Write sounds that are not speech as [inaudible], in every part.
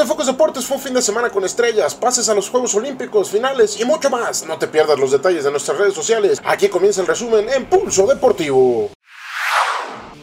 de Focus Deportes fue un fin de semana con estrellas, pases a los Juegos Olímpicos, finales y mucho más. No te pierdas los detalles de nuestras redes sociales. Aquí comienza el resumen en Pulso Deportivo.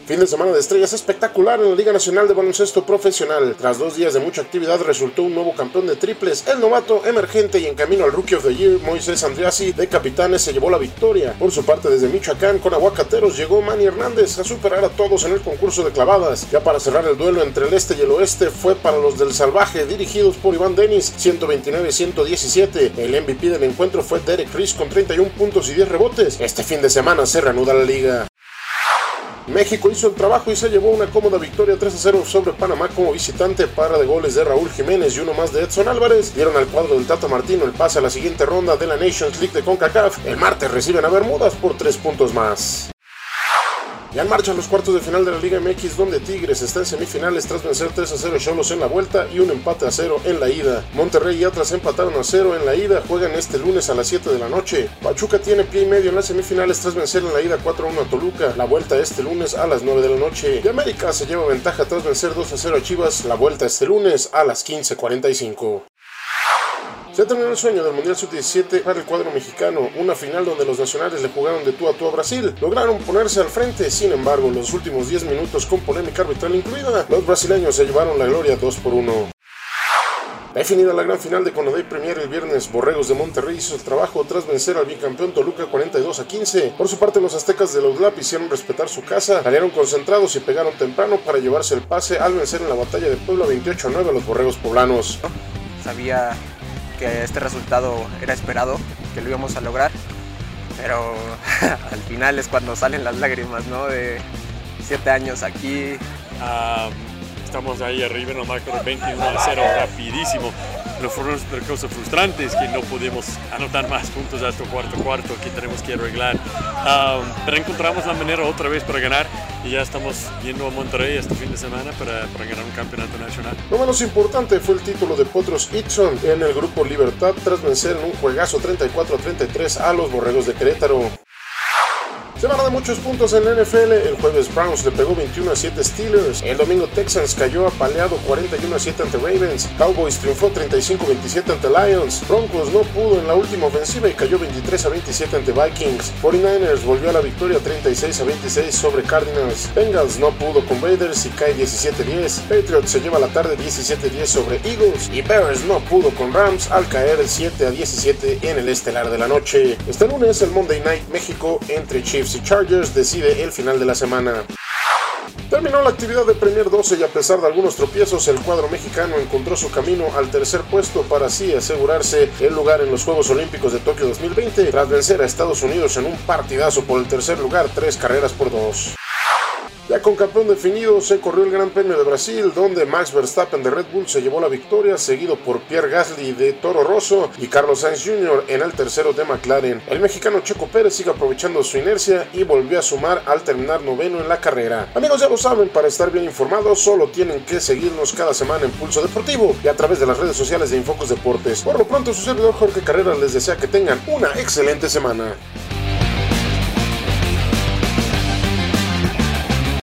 Fin de semana de estrellas espectacular en la Liga Nacional de Baloncesto Profesional. Tras dos días de mucha actividad resultó un nuevo campeón de triples. El novato emergente y en camino al Rookie of the Year, Moisés Andriasi de Capitanes se llevó la victoria. Por su parte desde Michoacán con Aguacateros llegó Manny Hernández a superar a todos en el concurso de clavadas. Ya para cerrar el duelo entre el este y el oeste fue para los del Salvaje dirigidos por Iván Denis 129-117. El MVP del encuentro fue Derek Chris con 31 puntos y 10 rebotes. Este fin de semana se reanuda la liga. México hizo el trabajo y se llevó una cómoda victoria 3 a 0 sobre Panamá como visitante para de goles de Raúl Jiménez y uno más de Edson Álvarez. Dieron al cuadro del Tata Martino el pase a la siguiente ronda de la Nations League de CONCACAF. El martes reciben a Bermudas por 3 puntos más. Ya en marcha los cuartos de final de la Liga MX donde Tigres está en semifinales tras vencer 3 a 0 Cholos en la vuelta y un empate a 0 en la ida. Monterrey y Atlas empataron a 0 en la ida, juegan este lunes a las 7 de la noche. Pachuca tiene pie y medio en las semifinales tras vencer en la ida 4 a 1 a Toluca, la vuelta este lunes a las 9 de la noche. Y América se lleva ventaja tras vencer 2 a 0 a Chivas, la vuelta este lunes a las 15.45. Se terminó el sueño del Mundial Sub-17 para el cuadro mexicano, una final donde los nacionales le jugaron de tú a tú a Brasil. Lograron ponerse al frente, sin embargo, los últimos 10 minutos con polémica arbitral incluida, los brasileños se llevaron la gloria 2 por 1. Definida la gran final de Conodey Premier el viernes, Borregos de Monterrey hizo el trabajo tras vencer al bicampeón Toluca 42 a 15. Por su parte, los aztecas de Laudlap hicieron respetar su casa, salieron concentrados y pegaron temprano para llevarse el pase al vencer en la batalla de Puebla 28 a 9 a los Borregos poblanos. Sabía que este resultado era esperado, que lo íbamos a lograr, pero [laughs] al final es cuando salen las lágrimas, ¿no? De siete años aquí. Um, estamos ahí arriba en el marco de 21 a 0 rapidísimo. Pero fueron cosas frustrantes que no pudimos anotar más puntos hasta cuarto cuarto que tenemos que arreglar. Um, pero encontramos la manera otra vez para ganar y ya estamos yendo a Monterrey este fin de semana para, para ganar un campeonato nacional. Lo menos importante fue el título de Potros Itson en el grupo Libertad tras vencer en un juegazo 34 a 33 a los Borregos de Querétaro. Semana de muchos puntos en la NFL. El jueves Browns le pegó 21 a 7 Steelers. El domingo Texans cayó apaleado 41 a 7 ante Ravens. Cowboys triunfó 35-27 ante Lions. Broncos no pudo en la última ofensiva y cayó 23 a 27 ante Vikings. 49ers volvió a la victoria 36 a 26 sobre Cardinals. Bengals no pudo con Raiders y cae 17-10. Patriots se lleva la tarde 17-10 sobre Eagles. Y Bears no pudo con Rams al caer 7 a 17 en el estelar de la noche. Este lunes el Monday Night México entre Chiefs y Chargers decide el final de la semana. Terminó la actividad de Premier 12 y a pesar de algunos tropiezos, el cuadro mexicano encontró su camino al tercer puesto para así asegurarse el lugar en los Juegos Olímpicos de Tokio 2020 tras vencer a Estados Unidos en un partidazo por el tercer lugar, tres carreras por dos. Ya con campeón definido se corrió el Gran Premio de Brasil, donde Max Verstappen de Red Bull se llevó la victoria, seguido por Pierre Gasly de Toro Rosso y Carlos Sainz Jr. en el tercero de McLaren. El mexicano Checo Pérez sigue aprovechando su inercia y volvió a sumar al terminar noveno en la carrera. Amigos, ya lo saben, para estar bien informados solo tienen que seguirnos cada semana en Pulso Deportivo y a través de las redes sociales de Infocos Deportes. Por lo pronto, su servidor Jorge Carrera les desea que tengan una excelente semana.